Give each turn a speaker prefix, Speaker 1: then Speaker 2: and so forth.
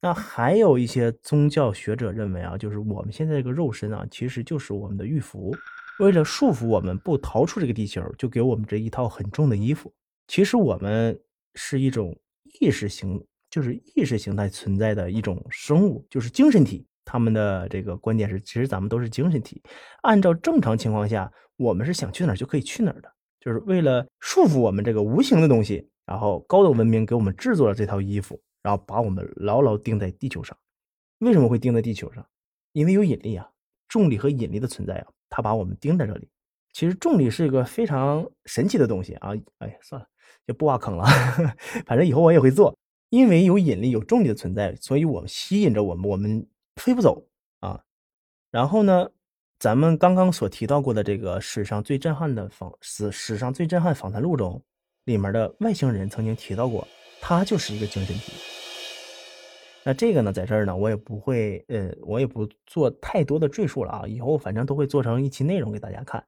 Speaker 1: 那还有一些宗教学者认为啊，就是我们现在这个肉身啊，其实就是我们的玉符，为了束缚我们不逃出这个地球，就给我们这一套很重的衣服。其实我们是一种意识形，就是意识形态存在的一种生物，就是精神体。他们的这个观点是，其实咱们都是精神体。按照正常情况下，我们是想去哪儿就可以去哪儿的，就是为了束缚我们这个无形的东西。然后高等文明给我们制作了这套衣服，然后把我们牢牢钉在地球上。为什么会钉在地球上？因为有引力啊，重力和引力的存在啊，它把我们钉在这里。其实重力是一个非常神奇的东西啊。哎，算了，就不挖坑了。反正以后我也会做。因为有引力、有重力的存在，所以我们吸引着我们，我们飞不走啊。然后呢，咱们刚刚所提到过的这个史上最震撼的访史史上最震撼访谈录中。里面的外星人曾经提到过，他就是一个精神体。那这个呢，在这儿呢，我也不会，呃，我也不做太多的赘述了啊。以后反正都会做成一期内容给大家看。